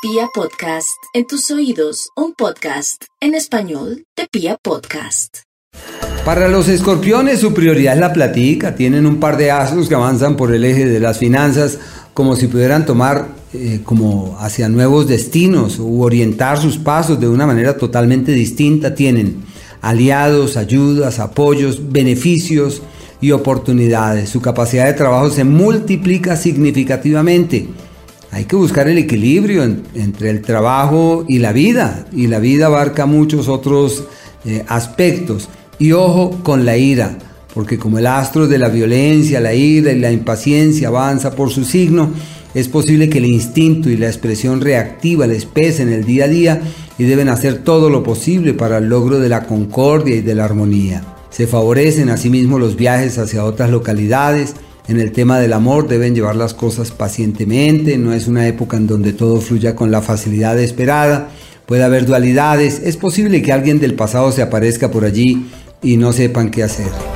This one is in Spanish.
Pia Podcast, en tus oídos, un podcast en español de Pia Podcast. Para los escorpiones su prioridad es la platica, tienen un par de astros que avanzan por el eje de las finanzas como si pudieran tomar eh, como hacia nuevos destinos u orientar sus pasos de una manera totalmente distinta. Tienen aliados, ayudas, apoyos, beneficios y oportunidades. Su capacidad de trabajo se multiplica significativamente hay que buscar el equilibrio entre el trabajo y la vida. Y la vida abarca muchos otros eh, aspectos. Y ojo con la ira, porque como el astro de la violencia, la ira y la impaciencia avanza por su signo, es posible que el instinto y la expresión reactiva les pesen el día a día y deben hacer todo lo posible para el logro de la concordia y de la armonía. Se favorecen asimismo los viajes hacia otras localidades, en el tema del amor deben llevar las cosas pacientemente, no es una época en donde todo fluya con la facilidad esperada, puede haber dualidades, es posible que alguien del pasado se aparezca por allí y no sepan qué hacer.